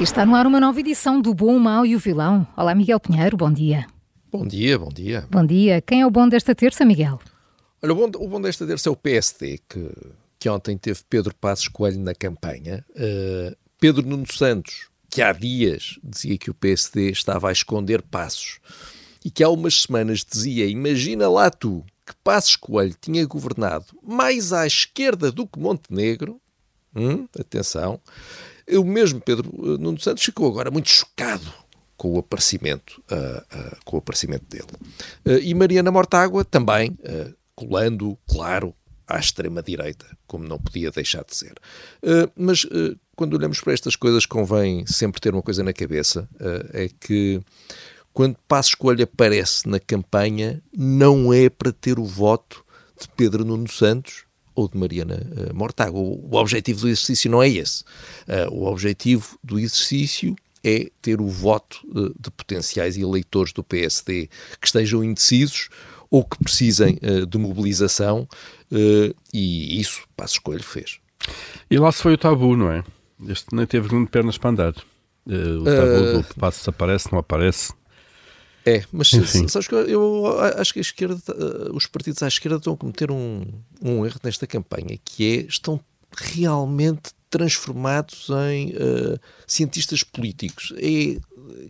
Está no ar uma nova edição do Bom, o Mau e o Vilão. Olá, Miguel Pinheiro, bom dia. Bom dia, bom dia. Bom dia. Quem é o bom desta terça, Miguel? Olha, o bom, o bom desta terça é o PSD, que, que ontem teve Pedro Passos Coelho na campanha. Uh, Pedro Nuno Santos, que há dias dizia que o PSD estava a esconder passos e que há umas semanas dizia: Imagina lá tu que Passos Coelho tinha governado mais à esquerda do que Montenegro. Hum, atenção. O mesmo Pedro eh, Nuno Santos ficou agora muito chocado com o aparecimento, uh, uh, com o aparecimento dele. Uh, e Mariana Mortágua também, colando, claro, à extrema-direita, como não podia deixar de ser. mas quando olhamos para estas coisas, convém sempre ter uma coisa na cabeça: é que quando Passo Escolha aparece na campanha, não é para ter o voto de Pedro Nuno Santos, ou de Mariana uh, Mortágua. O, o, objetivo do exercício não é esse. Uh, o objetivo do exercício é ter o voto uh, de potenciais eleitores do PSD que estejam indecisos ou que precisem uh, de mobilização e isso Passo Escolho fez. E lá se foi o tabu, não é? Este nem teve de pernas para andar. o tabu do Passos aparece, não aparece. É, mas Enfim. sabes que eu acho que a esquerda, eh, os partidos à esquerda estão a cometer um, um erro nesta campanha, que é, estão realmente transformados em uh, cientistas políticos. É,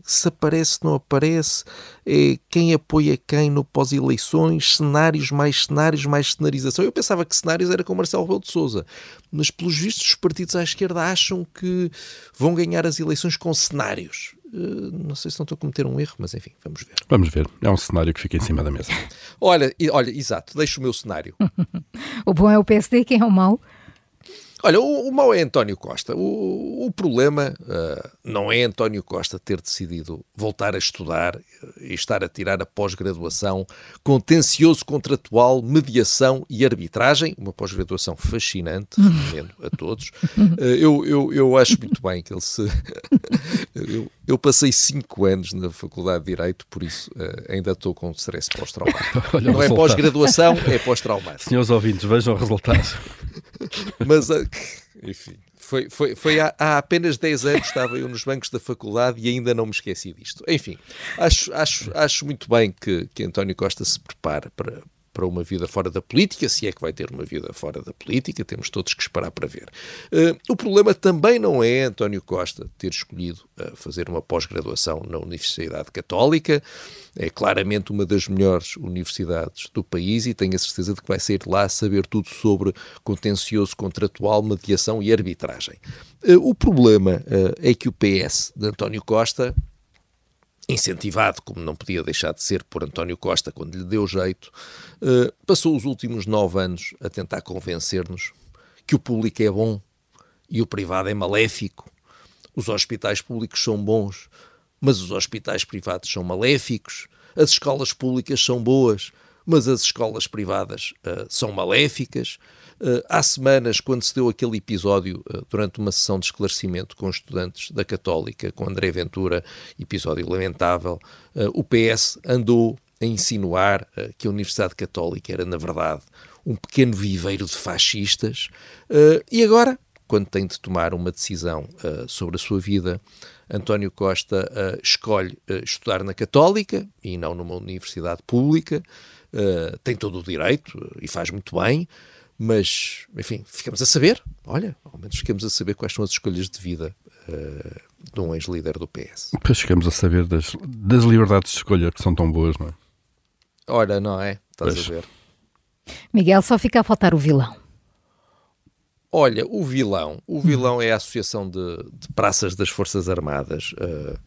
se aparece, não aparece, é quem apoia quem no pós-eleições, cenários, mais cenários, mais cenarização. Eu pensava que cenários era com Marcelo Rebelo de Sousa, mas pelos vistos os partidos à esquerda acham que vão ganhar as eleições com cenários. Eh, não sei se não estou a cometer um erro, mas enfim, vamos ver. Vamos ver. É um cenário que fica em cima da mesa. olha, olha, exato, deixo o meu cenário. o bom é o PSD, quem é o mau? Olha, o, o mau é António Costa. O, o problema uh, não é António Costa ter decidido voltar a estudar e estar a tirar a pós-graduação contencioso contratual, mediação e arbitragem, uma pós-graduação fascinante, recomendo a todos. Uh, eu, eu, eu acho muito bem que ele se. eu, eu, passei cinco anos na Faculdade de Direito, por isso uh, ainda estou com stress pós-traumático. Não é pós-graduação, é pós-traumático. Senhores ouvintes, vejam o resultado. Mas, enfim, foi, foi, foi há, há, apenas 10 anos estava eu nos bancos da faculdade e ainda não me esqueci disto. Enfim, acho, acho, acho muito bem que, que António Costa se prepare para, para uma vida fora da política, se é que vai ter uma vida fora da política, temos todos que esperar para ver. Uh, o problema também não é António Costa ter escolhido uh, fazer uma pós-graduação na Universidade Católica, é claramente uma das melhores universidades do país e tenho a certeza de que vai sair lá saber tudo sobre contencioso contratual, mediação e arbitragem. Uh, o problema é que o PS de António Costa incentivado, como não podia deixar de ser por António Costa quando lhe deu jeito, uh, passou os últimos nove anos a tentar convencer-nos que o público é bom e o privado é maléfico. Os hospitais públicos são bons, mas os hospitais privados são maléficos. As escolas públicas são boas, mas as escolas privadas uh, são maléficas. Uh, há semanas, quando se deu aquele episódio, uh, durante uma sessão de esclarecimento com estudantes da Católica, com André Ventura, episódio lamentável, uh, o PS andou a insinuar que a Universidade Católica era, na verdade, um pequeno viveiro de fascistas. e agora, quando tem de tomar uma decisão sobre a sua vida, António Costa escolhe estudar na Católica e não numa universidade pública. Tem todo o direito e faz muito bem. Mas, enfim, ficamos a saber, olha, ao menos ficamos a saber quais são as escolhas de vida uh, de um ex-líder do PS. Depois ficamos a saber das, das liberdades de escolha que são tão boas, não é? Olha, não é? Estás pois. a ver. Miguel, só fica a faltar o vilão. Olha, o vilão. O vilão é a Associação de, de Praças das Forças Armadas. Uh,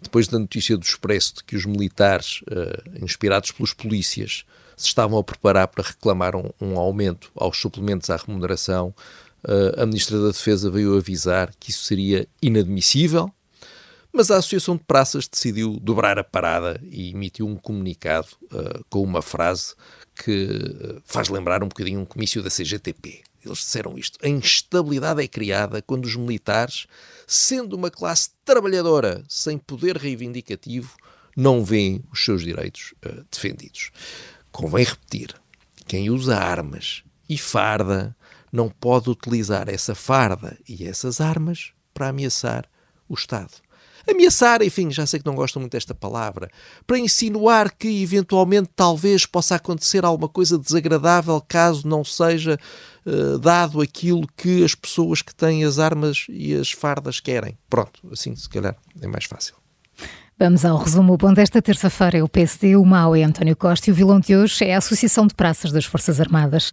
depois da notícia do Expresso de que os militares, uh, inspirados pelos polícias, se estavam a preparar para reclamar um, um aumento aos suplementos à remuneração, uh, a Ministra da Defesa veio avisar que isso seria inadmissível, mas a Associação de Praças decidiu dobrar a parada e emitiu um comunicado uh, com uma frase que faz lembrar um bocadinho um comício da CGTP. Eles disseram isto: a instabilidade é criada quando os militares, sendo uma classe trabalhadora sem poder reivindicativo, não veem os seus direitos uh, defendidos. Convém repetir: quem usa armas e farda não pode utilizar essa farda e essas armas para ameaçar o Estado. Ameaçar, enfim, já sei que não gostam muito desta palavra, para insinuar que eventualmente talvez possa acontecer alguma coisa desagradável caso não seja uh, dado aquilo que as pessoas que têm as armas e as fardas querem. Pronto, assim se calhar é mais fácil. Vamos ao resumo. O bom desta terça-feira é o PSD, o mau é António Costa e o vilão de hoje é a Associação de Praças das Forças Armadas.